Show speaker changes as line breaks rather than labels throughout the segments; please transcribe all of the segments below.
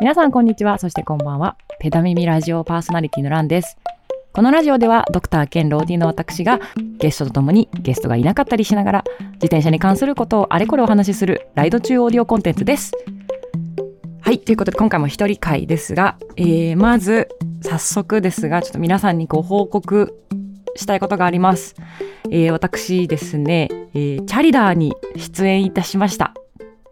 皆さんこんにちは、そしてこんばんは。ペダミミラジオパーソナリティのランです。このラジオではドクター兼ローディの私がゲストと共にゲストがいなかったりしながら自転車に関することをあれこれお話しするライド中オーディオコンテンツです。はい、ということで今回も一人会ですが、えー、まず早速ですがちょっと皆さんにご報告したいことがあります。えー、私ですね、えー、チャリダーに出演いたしました。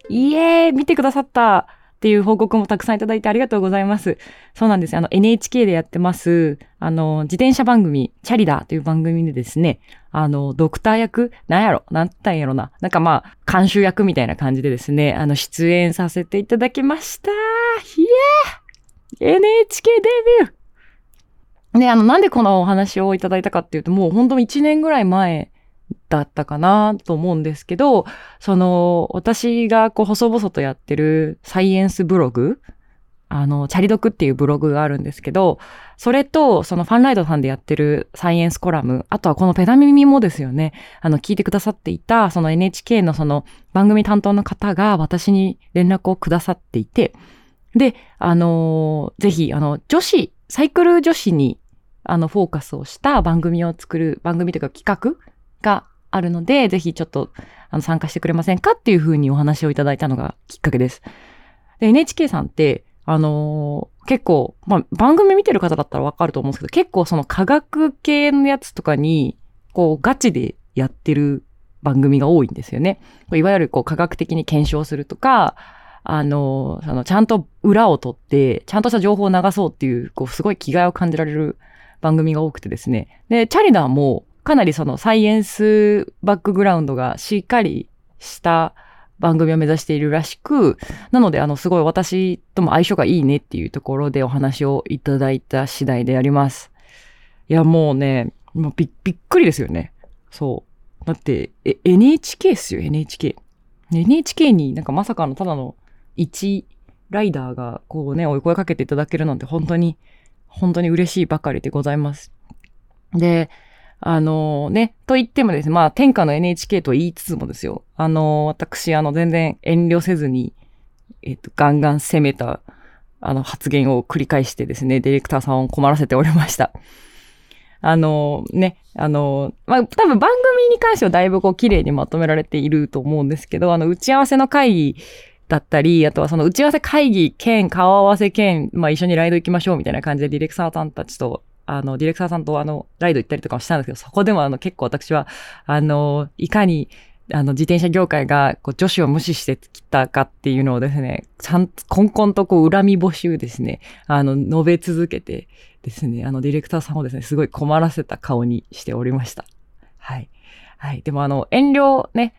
いえー、見てくださったっていう報告もたくさんいただいてありがとうございます。そうなんです。あの NHK でやってます、あの、自転車番組、チャリダーという番組でですね、あの、ドクター役、なんやろなんたんやろな。なんかまあ、監修役みたいな感じでですね、あの、出演させていただきました。いや !NHK デビューね、あの、なんでこのお話をいただいたかっていうと、もう本当に1年ぐらい前だったかなと思うんですけど、その、私がこう、細々とやってるサイエンスブログ、あの、チャリドクっていうブログがあるんですけど、それと、そのファンライドさんでやってるサイエンスコラム、あとはこのペダミミもですよね、あの、聞いてくださっていた、その NHK のその番組担当の方が私に連絡をくださっていて、で、あのぜひ、あの、女子、サイクル女子に、あの、フォーカスをした番組を作る、番組というか企画があるので、ぜひちょっとあの参加してくれませんかっていうふうにお話をいただいたのがきっかけです。で、NHK さんって、あのー、結構、まあ、番組見てる方だったらわかると思うんですけど、結構その科学系のやつとかに、こう、ガチでやってる番組が多いんですよね。いわゆるこう、科学的に検証するとか、あの、その、ちゃんと裏を取って、ちゃんとした情報を流そうっていう、こう、すごい気概を感じられる番組が多くてですね。で、チャリダーも、かなりそのサイエンスバックグラウンドがしっかりした番組を目指しているらしく、なので、あの、すごい私とも相性がいいねっていうところでお話をいただいた次第であります。いや、もうね、もうびびっくりですよね。そう。だって、え、NHK っすよ、NHK。NHK になんかまさかのただの一ライダーがこうね、お声かけていただけるなんて本当に、本当に嬉しいばかりでございます。で、あのね、と言ってもですね、まあ天下の NHK と言いつつもですよ、あの、私、あの、全然遠慮せずに、えっと、ガンガン攻めた、あの、発言を繰り返してですね、ディレクターさんを困らせておりました。あの、ね、あの、まあ、多分番組に関してはだいぶこう綺麗にまとめられていると思うんですけど、あの、打ち合わせの会議だったり、あとはその打ち合わせ会議兼顔合わせ兼、まあ一緒にライド行きましょうみたいな感じでディレクターさんたちとあの、ディレクターさんとあの、ライド行ったりとかもしたんですけど、そこでもあの、結構私は、あの、いかに、あの、自転車業界が、こう、女子を無視してきたかっていうのをですね、ちゃんと、こんこんとこう、恨み募集ですね、あの、述べ続けてですね、あの、ディレクターさんをですね、すごい困らせた顔にしておりました。はい。はい。でもあの、遠慮ね、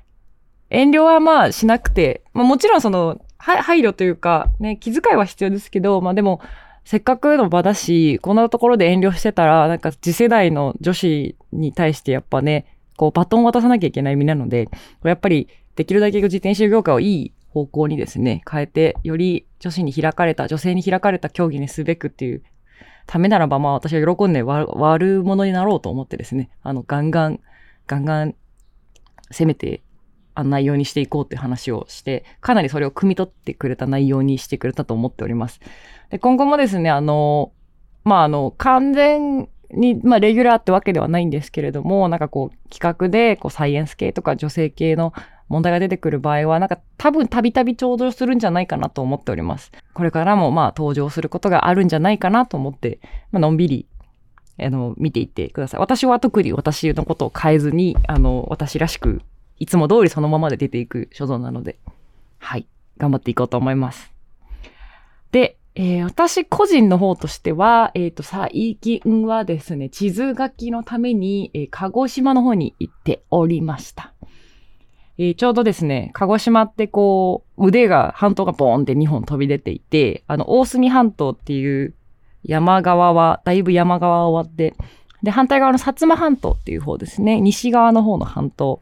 遠慮はまあしなくて、まあもちろんその、配慮というか、ね、気遣いは必要ですけど、まあでも、せっかくの場だし、こんなところで遠慮してたら、なんか次世代の女子に対してやっぱね、こうバトンを渡さなきゃいけない意味なので、これやっぱりできるだけ自転車業界をいい方向にですね、変えて、より女子に開かれた、女性に開かれた競技にすべくっていうためならば、まあ私は喜んで悪者になろうと思ってですね、あの、ガンガン、ガンガン攻めてあ内容にしていこうって話をして、かなりそれを汲み取ってくれた内容にしてくれたと思っております。で、今後もですね、あの、まあ、あの、完全に、まあ、レギュラーってわけではないんですけれども、なんかこう、企画で、こう、サイエンス系とか女性系の問題が出てくる場合は、なんか多分たびたび登場するんじゃないかなと思っております。これからもまあ登場することがあるんじゃないかなと思って、まあのんびり、あの、見ていってください。私は特に私のことを変えずに、あの、私らしくいつも通りそのままで出ていく所存なので、はい、頑張っていこうと思います。で、えー、私個人の方としては、えっ、ー、と、最近はですね、地図書きのために、えー、鹿児島の方に行っておりました。えー、ちょうどですね、鹿児島ってこう、腕が、半島がボーンって2本飛び出ていて、あの、大隅半島っていう山側は、だいぶ山側は終わって、で、反対側の薩摩半島っていう方ですね、西側の方の半島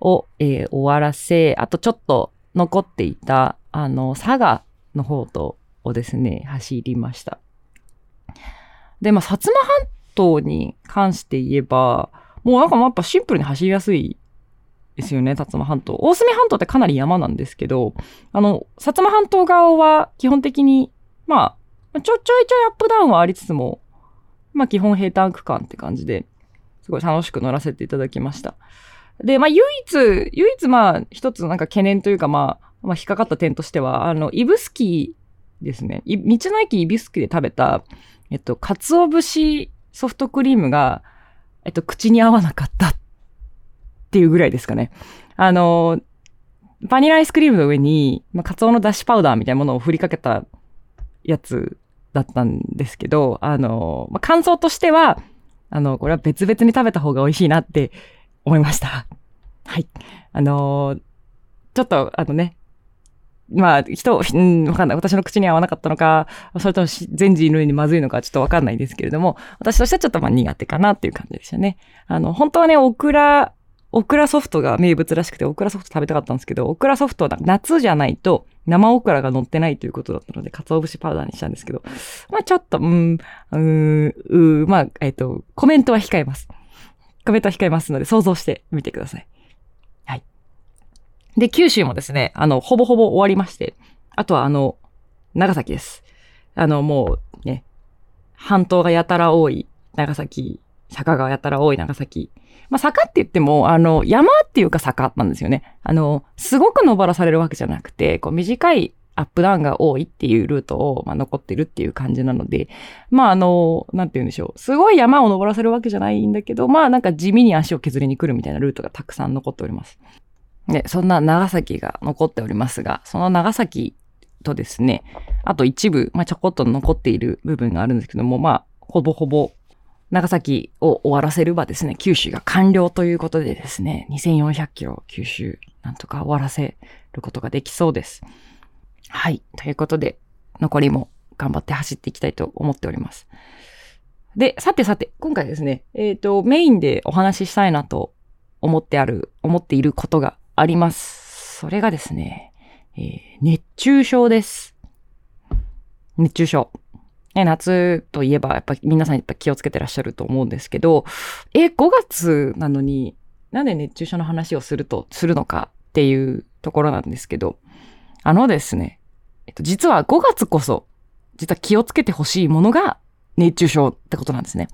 を、えー、終わらせ、あとちょっと残っていた、あの、佐賀の方と、をですね、走りました。で、まあ、薩摩半島に関して言えば、もうなんかやっぱシンプルに走りやすいですよね、薩摩半島。大隅半島ってかなり山なんですけど、あの、薩摩半島側は基本的にまあ、ちょ、ちょいちょいアップダウンはありつつも、まあ基本平坦区間って感じで、すごい楽しく乗らせていただきました。で、まあ唯一、唯一まあ一つなんか懸念というかまあ、まあ引っかかった点としては、あの、イブスキーですね。道の駅イブスキーで食べた、えっと、鰹節ソフトクリームが、えっと、口に合わなかったっていうぐらいですかね。あの、バニラアイスクリームの上に、まあ、カツオのだしパウダーみたいなものを振りかけたやつだったんですけど、あの、まあ、感想としては、あの、これは別々に食べた方が美味しいなって思いました。はい。あのちょっと、あのね、まあ、人、うん、わかんない。私の口に合わなかったのか、それとも全人類にまずいのかちょっとわかんないですけれども、私としてはちょっとまあ苦手かなっていう感じでしたね。あの、本当はね、オクラ、オクラソフトが名物らしくて、オクラソフト食べたかったんですけど、オクラソフトは夏じゃないと生オクラが乗ってないということだったので、鰹節パウダーにしたんですけど、まあちょっと、うん、うー、うーまあ、えっ、と、コメントは控えます。コメントは控えますので、想像してみてください。はい。で、九州もですね、あの、ほぼほぼ終わりまして、あとはあの、長崎です。あの、もうね、半島がやたら多い長崎、坂がやたら多い長崎、まあ、坂って言っても、あの、山っていうか坂なんですよね。あの、すごく登らされるわけじゃなくて、こう短いアップダウンが多いっていうルートを、まあ、残ってるっていう感じなので、まあ、あの、なんて言うんでしょう。すごい山を登らせるわけじゃないんだけど、まあ、なんか地味に足を削りに来るみたいなルートがたくさん残っております。で、そんな長崎が残っておりますが、その長崎とですね、あと一部、まあ、ちょこっと残っている部分があるんですけども、まあ、ほぼほぼ長崎を終わらせればですね、九州が完了ということでですね、2400キロ九州なんとか終わらせることができそうです。はい。ということで、残りも頑張って走っていきたいと思っております。で、さてさて、今回ですね、えっ、ー、と、メインでお話ししたいなと思ってある、思っていることがあります。それがですね、えー、熱中症です。熱中症。ね、夏といえば、やっぱ皆さんやっぱ気をつけてらっしゃると思うんですけど、え、5月なのに、なんで熱中症の話をすると、するのかっていうところなんですけど、あのですね、えっと、実は5月こそ、実は気をつけてほしいものが熱中症ってことなんですね。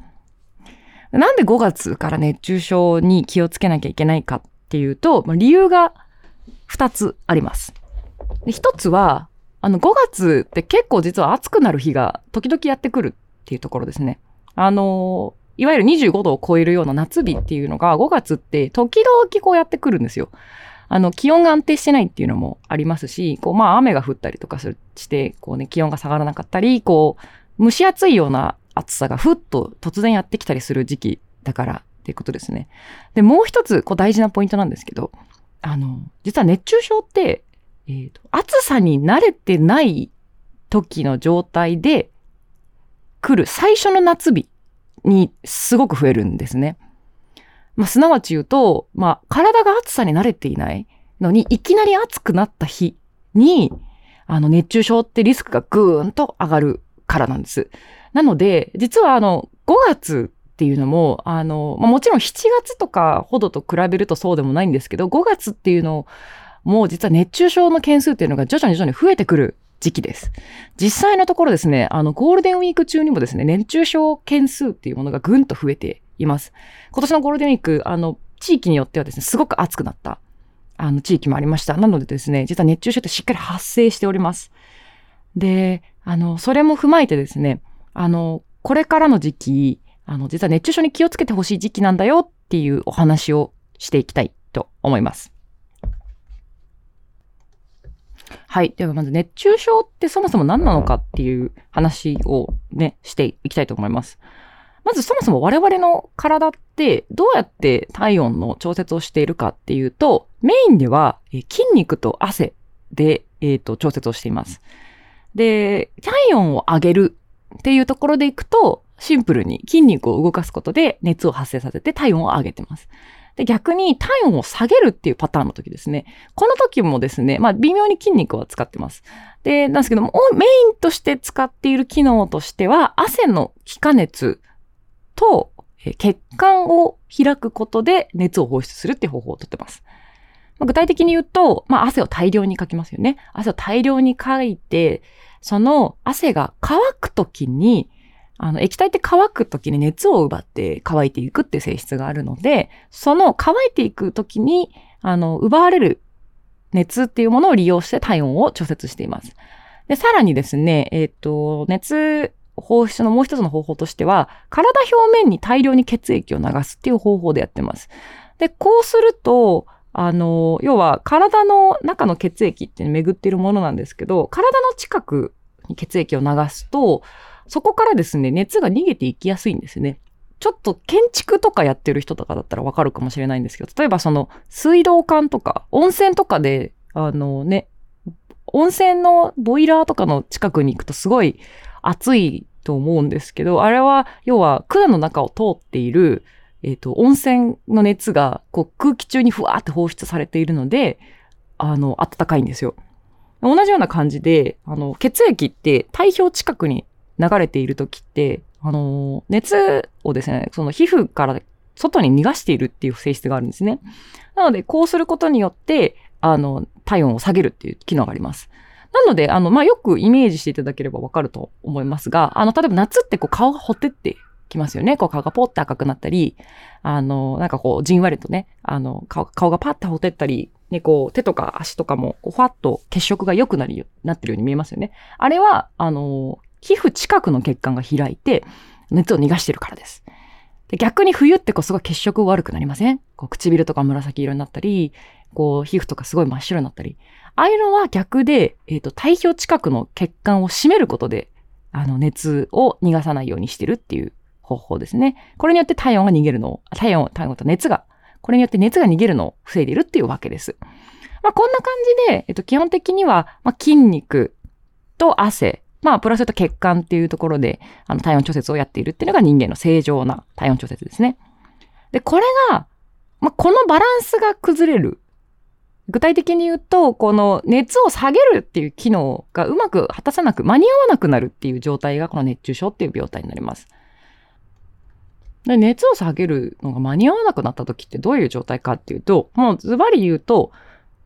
なんで5月から熱中症に気をつけなきゃいけないかっていうと、理由が2つあります。で1つは、あの、5月って結構実は暑くなる日が時々やってくるっていうところですね。あの、いわゆる25度を超えるような夏日っていうのが5月って時々こうやってくるんですよ。あの、気温が安定してないっていうのもありますし、こう、まあ雨が降ったりとかするして、こうね、気温が下がらなかったり、こう、蒸し暑いような暑さがふっと突然やってきたりする時期だからっていうことですね。で、もう一つ、こう大事なポイントなんですけど、あの、実は熱中症って、えーと、暑さに慣れてない時の状態で来る最初の夏日にすごく増えるんですね。まあ、すなわち言うと、まあ、体が暑さに慣れていないのに、いきなり暑くなった日に、あの、熱中症ってリスクがぐーんと上がるからなんです。なので、実はあの、5月っていうのも、あの、まあ、もちろん7月とかほどと比べるとそうでもないんですけど、5月っていうのもう実は熱中症の件数っていうのが徐々に徐々に増えてくる時期です。実際のところですね、あの、ゴールデンウィーク中にもですね、熱中症件数っていうものがぐんと増えています。今年のゴールデンウィーク、あの、地域によってはですね、すごく暑くなった、あの、地域もありました。なのでですね、実は熱中症ってしっかり発生しております。で、あの、それも踏まえてですね、あの、これからの時期、あの、実は熱中症に気をつけてほしい時期なんだよっていうお話をしていきたいと思います。はい。ではまず熱中症ってそもそも何なのかっていう話をね、していきたいと思います。まずそもそも我々の体ってどうやって体温の調節をしているかっていうと、メインでは筋肉と汗で、えーと、調節をしています。で、体温を上げるっていうところでいくと、シンプルに筋肉を動かすことで熱を発生させて体温を上げてます。で、逆に体温を下げるっていうパターンの時ですね。この時もですね、まあ微妙に筋肉は使ってます。で、なんですけども、メインとして使っている機能としては、汗の気化熱と血管を開くことで熱を放出するっていう方法をとってます。まあ、具体的に言うと、まあ、汗を大量にかきますよね。汗を大量にかいて、その汗が乾くときに、あの、液体って乾くときに熱を奪って乾いていくっていう性質があるので、その乾いていくときに、あの、奪われる熱っていうものを利用して体温を調節しています。で、さらにですね、えっ、ー、と、熱放出のもう一つの方法としては、体表面に大量に血液を流すっていう方法でやってます。で、こうすると、あの、要は体の中の血液って巡っているものなんですけど、体の近くに血液を流すと、そこからですね、熱が逃げていきやすいんですね。ちょっと建築とかやってる人とかだったらわかるかもしれないんですけど、例えばその水道管とか温泉とかで、あのね、温泉のボイラーとかの近くに行くとすごい暑いと思うんですけど、あれは要は管の中を通っているえっ、ー、と、温泉の熱がこう空気中にふわーって放出されているので、あの、暖かいんですよ。同じような感じで、あの、血液って体表近くに流れている時って、あの、熱をですね、その皮膚から外に逃がしているっていう性質があるんですね。なので、こうすることによって、あの、体温を下げるっていう機能があります。なので、あの、まあ、よくイメージしていただければわかると思いますが、あの、例えば夏ってこう顔がほてってきますよね。こう顔がポッて赤くなったり、あの、なんかこうじんわりとね、あの、顔顔がパッてほてったり、ね、こう手とか足とかも、こうふわっと血色が良くなるよ、なってるように見えますよね。あれは、あの、皮膚近くの血管が開いて、熱を逃がしてるからです。で逆に冬ってこうすごい血色悪くなりません？こう唇とか紫色になったり、こう皮膚とかすごい真っ白になったり。ああいうのは逆で、えっ、ー、と、体表近くの血管を締めることで、あの、熱を逃がさないようにしてるっていう方法ですね。これによって体温が逃げるのを、体温、体温と熱が、これによって熱が逃げるのを防いでいるっていうわけです。まあ、こんな感じで、えっと、基本的には、まあ、筋肉と汗、まあ、プラスと血管っていうところで、あの、体温調節をやっているっていうのが人間の正常な体温調節ですね。で、これが、まあ、このバランスが崩れる。具体的に言うと、この熱を下げるっていう機能がうまく果たさなく、間に合わなくなるっていう状態がこの熱中症っていう病態になります。で熱を下げるのが間に合わなくなった時ってどういう状態かっていうと、もうズバリ言うと、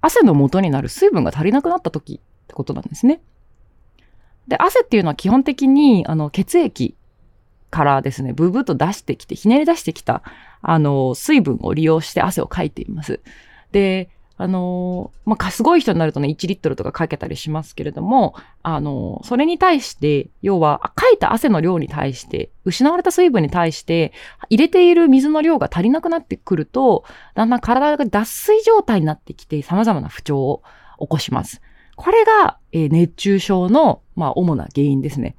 汗の元になる水分が足りなくなった時ってことなんですね。で、汗っていうのは基本的に、あの、血液からですね、ブブーと出してきて、ひねり出してきた、あの、水分を利用して汗をかいています。で、あのー、まあ、すごい人になるとね、1リットルとかかけたりしますけれども、あのー、それに対して、要は、かいた汗の量に対して、失われた水分に対して、入れている水の量が足りなくなってくると、だんだん体が脱水状態になってきて、様々な不調を起こします。これが、えー、熱中症の、まあ、主な原因ですね。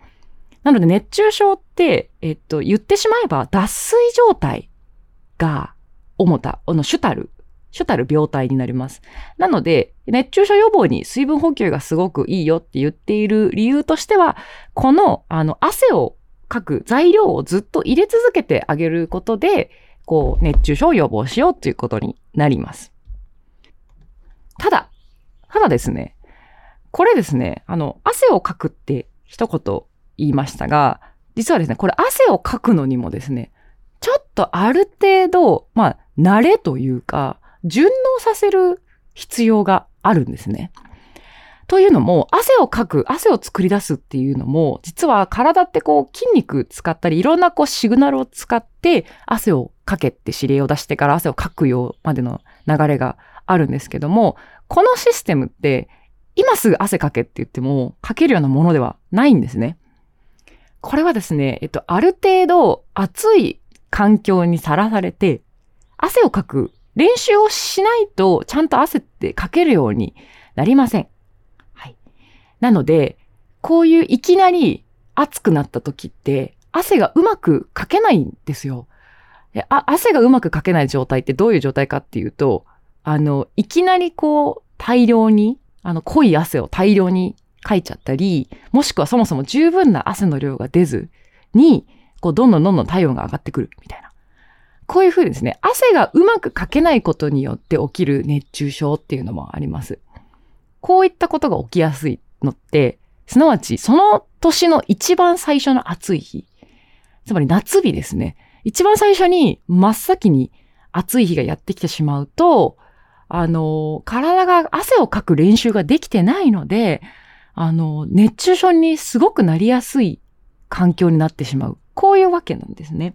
なので、熱中症って、えっと、言ってしまえば、脱水状態が、主た、あの、主たる主たる病態になります。なので、熱中症予防に水分補給がすごくいいよって言っている理由としては、この、あの、汗をかく材料をずっと入れ続けてあげることで、こう、熱中症を予防しようということになります。ただ、ただですね、これですね、あの、汗をかくって一言言いましたが、実はですね、これ汗をかくのにもですね、ちょっとある程度、まあ、慣れというか、順応させる必要があるんですね。というのも、汗をかく、汗を作り出すっていうのも、実は体ってこう筋肉使ったり、いろんなこうシグナルを使って汗をかけって指令を出してから汗をかくようまでの流れがあるんですけども、このシステムって今すぐ汗かけって言ってもかけるようなものではないんですね。これはですね、えっと、ある程度暑い環境にさらされて、汗をかく練習をしないと、ちゃんと汗ってかけるようになりません。はい。なので、こういういきなり暑くなった時って、汗がうまくかけないんですよ。あ汗がうまくかけない状態ってどういう状態かっていうと、あの、いきなりこう、大量に、あの、濃い汗を大量にかいちゃったり、もしくはそもそも十分な汗の量が出ずに、こう、どんどんどんどん体温が上がってくるみたいな。こういうふうですね、汗がうまくかけないことによって起きる熱中症っていうのもあります。こういったことが起きやすいのって、すなわちその年の一番最初の暑い日、つまり夏日ですね。一番最初に真っ先に暑い日がやってきてしまうと、あの、体が汗をかく練習ができてないので、あの、熱中症にすごくなりやすい環境になってしまう。こういうわけなんですね。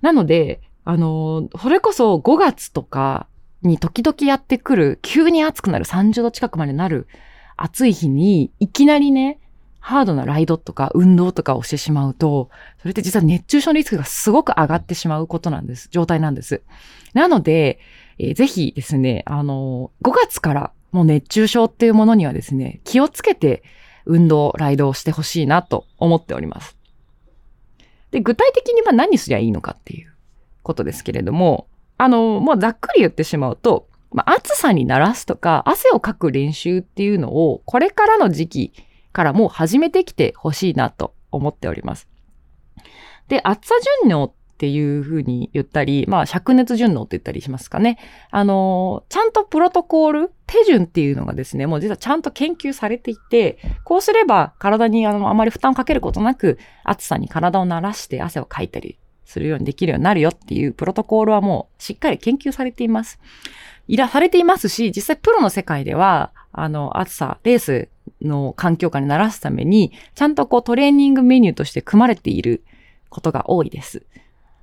なので、あの、それこそ5月とかに時々やってくる、急に暑くなる30度近くまでなる暑い日に、いきなりね、ハードなライドとか運動とかをしてしまうと、それって実は熱中症のリスクがすごく上がってしまうことなんです。状態なんです。なので、えー、ぜひですね、あの、5月からもう熱中症っていうものにはですね、気をつけて運動、ライドをしてほしいなと思っております。で、具体的にまあ何すりゃいいのかっていうことですけれども、あの、もうざっくり言ってしまうと、まあ、暑さに慣らすとか、汗をかく練習っていうのを、これからの時期からもう始めてきてほしいなと思っております。で、暑さ順応っていうふうに言ったり、まあ、灼熱順応って言ったりしますかね。あの、ちゃんとプロトコール、手順っていうのがですね、もう実はちゃんと研究されていて、こうすれば体にあのあまり負担をかけることなく、暑さに体を慣らして汗をかいたりするようにできるようになるよっていうプロトコールはもうしっかり研究されています。いらされていますし、実際プロの世界では、あの、暑さ、レースの環境下に慣らすために、ちゃんとこうトレーニングメニューとして組まれていることが多いです。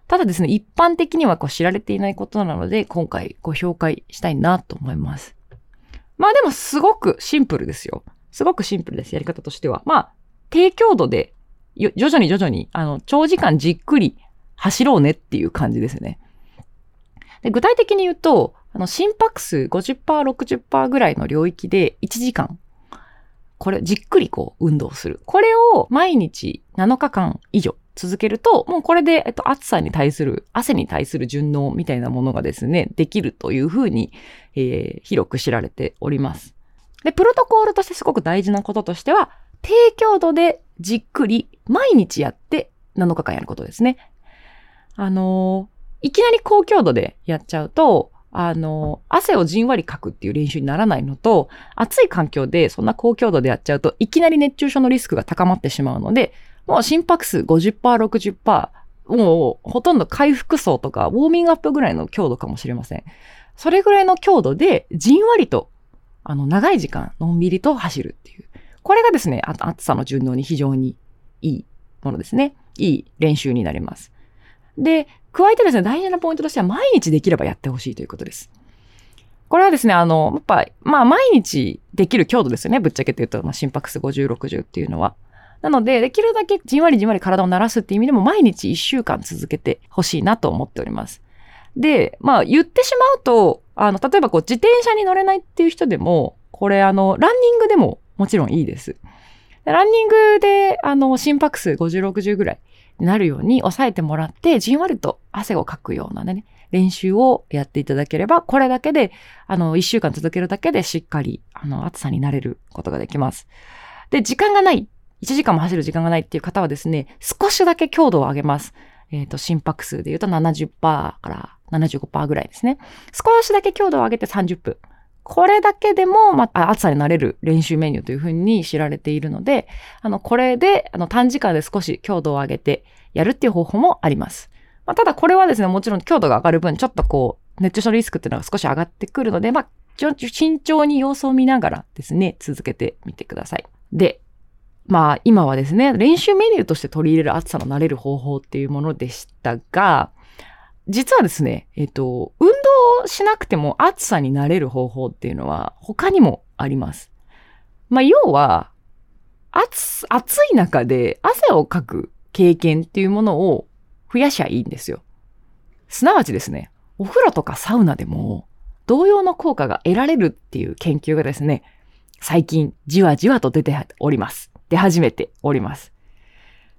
ただですね、一般的にはこう知られていないことなので、今回ご紹介したいなと思います。まあでもすごくシンプルですよ。すごくシンプルです、やり方としては。まあ、低強度で、徐々に徐々に、あの、長時間じっくり走ろうねっていう感じですね。で具体的に言うと、あの、心拍数50%、60%ぐらいの領域で1時間、これ、じっくりこう、運動する。これを毎日7日間以上続けると、もうこれで、えっと、暑さに対する、汗に対する順応みたいなものがですね、できるというふうに、えー、広く知られております。で、プロトコールとしてすごく大事なこととしては、低強度でじっくり毎日やって7日間やることですね。あの、いきなり高強度でやっちゃうと、あの、汗をじんわりかくっていう練習にならないのと、暑い環境でそんな高強度でやっちゃうと、いきなり熱中症のリスクが高まってしまうので、もう心拍数50%、60%、もうほとんど回復層とかウォーミングアップぐらいの強度かもしれません。それぐらいの強度でじんわりと、あの、長い時間、のんびりと走るっていう。これがですね、暑さの順応に非常にいいものですね。いい練習になります。で、加えてですね、大事なポイントとしては毎日できればやってほしいということです。これはですね、あの、やっぱ、まあ毎日できる強度ですよね。ぶっちゃけて言うと、まあ、心拍数50、60っていうのは。なので、できるだけじんわりじんわり体を慣らすっていう意味でも毎日1週間続けてほしいなと思っております。で、まあ言ってしまうと、あの、例えばこう自転車に乗れないっていう人でも、これあの、ランニングでももちろんいいです。ランニングで、あの、心拍数50、60ぐらいなるように抑えてもらって、じんわりと汗をかくようなね、練習をやっていただければ、これだけで、あの、1週間続けるだけでしっかり、あの、暑さになれることができます。で、時間がない1時間も走る時間がないっていう方はですね、少しだけ強度を上げます。えっ、ー、と、心拍数で言うと70%から75%ぐらいですね。少しだけ強度を上げて30分。これだけでも、まあ、暑さになれる練習メニューというふうに知られているので、あの、これで、あの、短時間で少し強度を上げてやるっていう方法もあります。まあ、ただこれはですね、もちろん強度が上がる分、ちょっとこう、熱中症リスクっていうのが少し上がってくるので、まあ、慎重に様子を見ながらですね、続けてみてください。で、まあ今はですね、練習メニューとして取り入れる暑さの慣れる方法っていうものでしたが、実はですね、えっ、と、運動しなくても暑さに慣れる方法っていうのは他にもあります。まあ要は、暑、暑い中で汗をかく経験っていうものを増やしゃいいんですよ。すなわちですね、お風呂とかサウナでも同様の効果が得られるっていう研究がですね、最近じわじわと出ております。出始めております。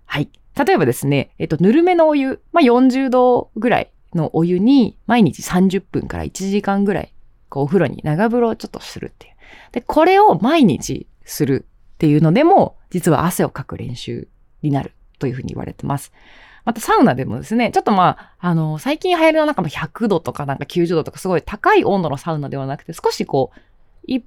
はい。例えばですね、えっと、ぬるめのお湯、まあ、40度ぐらいのお湯に毎日30分から1時間ぐらい、こうお風呂に長風呂をちょっとするっていう。で、これを毎日するっていうのでも、実は汗をかく練習になるというふうに言われてます。またサウナでもですね、ちょっとまあ、あの、最近流行りの中の100度とかなんか90度とかすごい高い温度のサウナではなくて、少しこう、一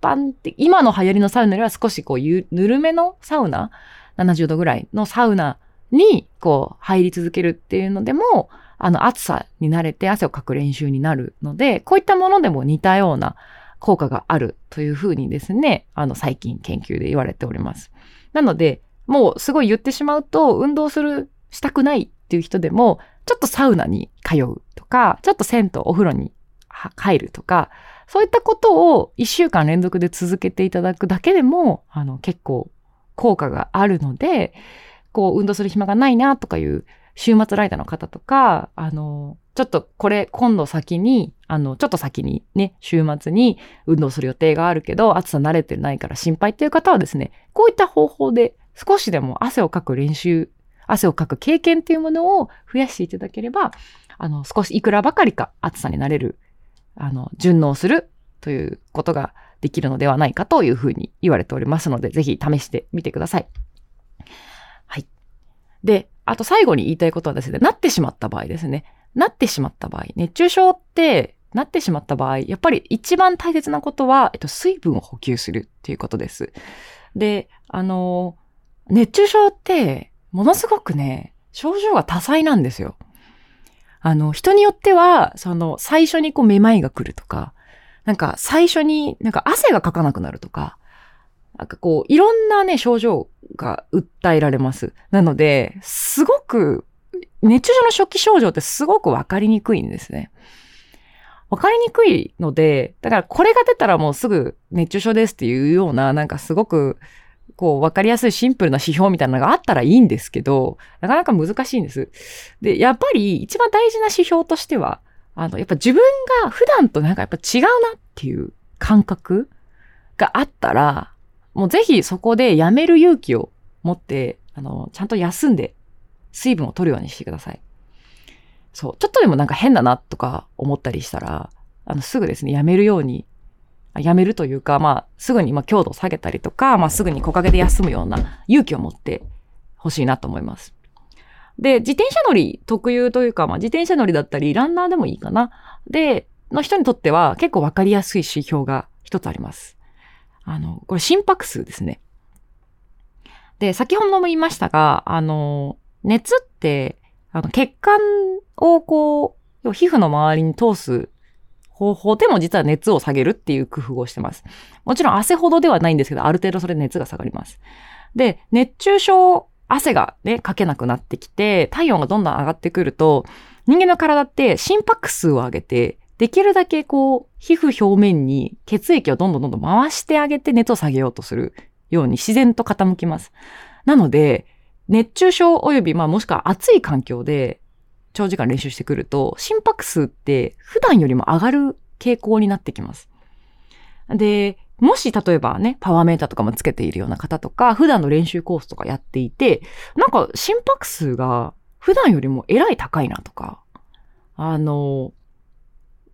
般的、今の流行りのサウナよりは少しこう、ぬるめのサウナ、70度ぐらいのサウナにこう、入り続けるっていうのでも、あの暑さに慣れて汗をかく練習になるので、こういったものでも似たような効果があるというふうにですね、あの最近研究で言われております。なので、もうすごい言ってしまうと、運動する、したくないっていう人でも、ちょっとサウナに通うとか、ちょっと銭湯、お風呂に入るとか、そういったことを1週間連続で続けていただくだけでも、あの、結構効果があるので、こう、運動する暇がないなとかいう週末ライダーの方とか、あの、ちょっとこれ今度先に、あの、ちょっと先にね、週末に運動する予定があるけど、暑さ慣れてないから心配っていう方はですね、こういった方法で少しでも汗をかく練習、汗をかく経験っていうものを増やしていただければ、あの、少しいくらばかりか暑さになれる、あの、順応するということができるのではないかというふうに言われておりますので、ぜひ試してみてください。はい。で、あと最後に言いたいことはですね、なってしまった場合ですね。なってしまった場合、熱中症ってなってしまった場合、やっぱり一番大切なことは、えっと、水分を補給するっていうことです。で、あの、熱中症って、ものすごくね、症状が多彩なんですよ。あの、人によっては、その、最初にこう、めまいが来るとか、なんか、最初になんか汗がかかなくなるとか、なんかこう、いろんなね、症状が訴えられます。なので、すごく、熱中症の初期症状ってすごくわかりにくいんですね。わかりにくいので、だからこれが出たらもうすぐ熱中症ですっていうような、なんかすごく、こう、わかりやすいシンプルな指標みたいなのがあったらいいんですけど、なかなか難しいんです。で、やっぱり一番大事な指標としては、あの、やっぱ自分が普段となんかやっぱ違うなっていう感覚があったら、もうぜひそこでやめる勇気を持って、あの、ちゃんと休んで水分を取るようにしてください。そう。ちょっとでもなんか変だなとか思ったりしたら、あの、すぐですね、やめるように、やめるというか、まあ、すぐに、まあ、強度を下げたりとか、まあ、すぐに木陰で休むような勇気を持ってほしいなと思います。で、自転車乗り特有というか、まあ、自転車乗りだったり、ランナーでもいいかな。で、の人にとっては結構わかりやすい指標が一つあります。あの、これ心拍数ですね。で、先ほども言いましたが、あの、熱って、あの、血管をこう、皮膚の周りに通す方法でも実は熱を下げるっていう工夫をしてます。もちろん汗ほどではないんですけど、ある程度それ熱が下がります。で、熱中症、汗がね、かけなくなってきて、体温がどんどん上がってくると、人間の体って心拍数を上げて、できるだけこう、皮膚表面に血液をどんどんどんどん回してあげて熱を下げようとするように自然と傾きます。なので、熱中症及び、まあもしくは暑い環境で長時間練習してくると、心拍数って普段よりも上がる傾向になってきます。で、もし例えばね、パワーメーターとかもつけているような方とか、普段の練習コースとかやっていて、なんか心拍数が普段よりもえらい高いなとか、あの、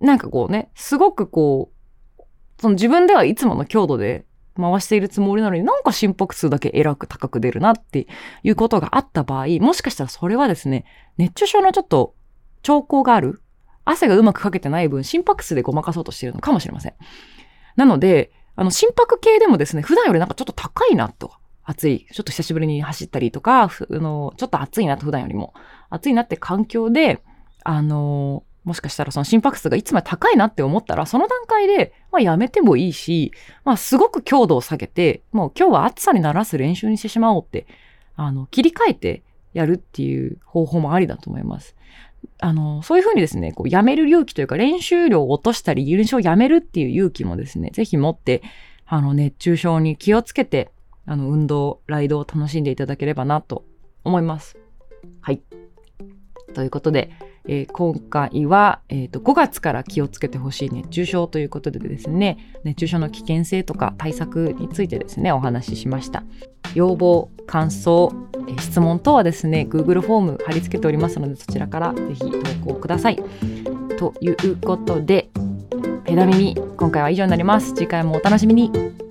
なんかこうね、すごくこう、その自分ではいつもの強度で回しているつもりなのになんか心拍数だけえらく高く出るなっていうことがあった場合、もしかしたらそれはですね、熱中症のちょっと兆候がある汗がうまくかけてない分、心拍数でごまかそうとしているのかもしれません。なので、あの、心拍計でもですね、普段よりなんかちょっと高いなと。暑い。ちょっと久しぶりに走ったりとか、あの、ちょっと暑いなと普段よりも。暑いなって環境で、あの、もしかしたらその心拍数がいつも高いなって思ったら、その段階で、まあやめてもいいし、まあすごく強度を下げて、もう今日は暑さにならす練習にしてしまおうって、あの、切り替えてやるっていう方法もありだと思います。あの、そういうふうにですね、こう、やめる勇気というか、練習量を落としたり、練習をやめるっていう勇気もですね、ぜひ持って、あの、熱中症に気をつけて、あの、運動、ライドを楽しんでいただければなと思います。はい。ということで、えー、今回は、えーと、5月から気をつけてほしい熱中症ということでですね熱中症の危険性とか対策についてですねお話ししました。要望感想、えー、質問等はですね Google フォーム貼り付けておりますのでそちらからぜひ投稿ください。ということでペダ耳今回は以上になります。次回もお楽しみに。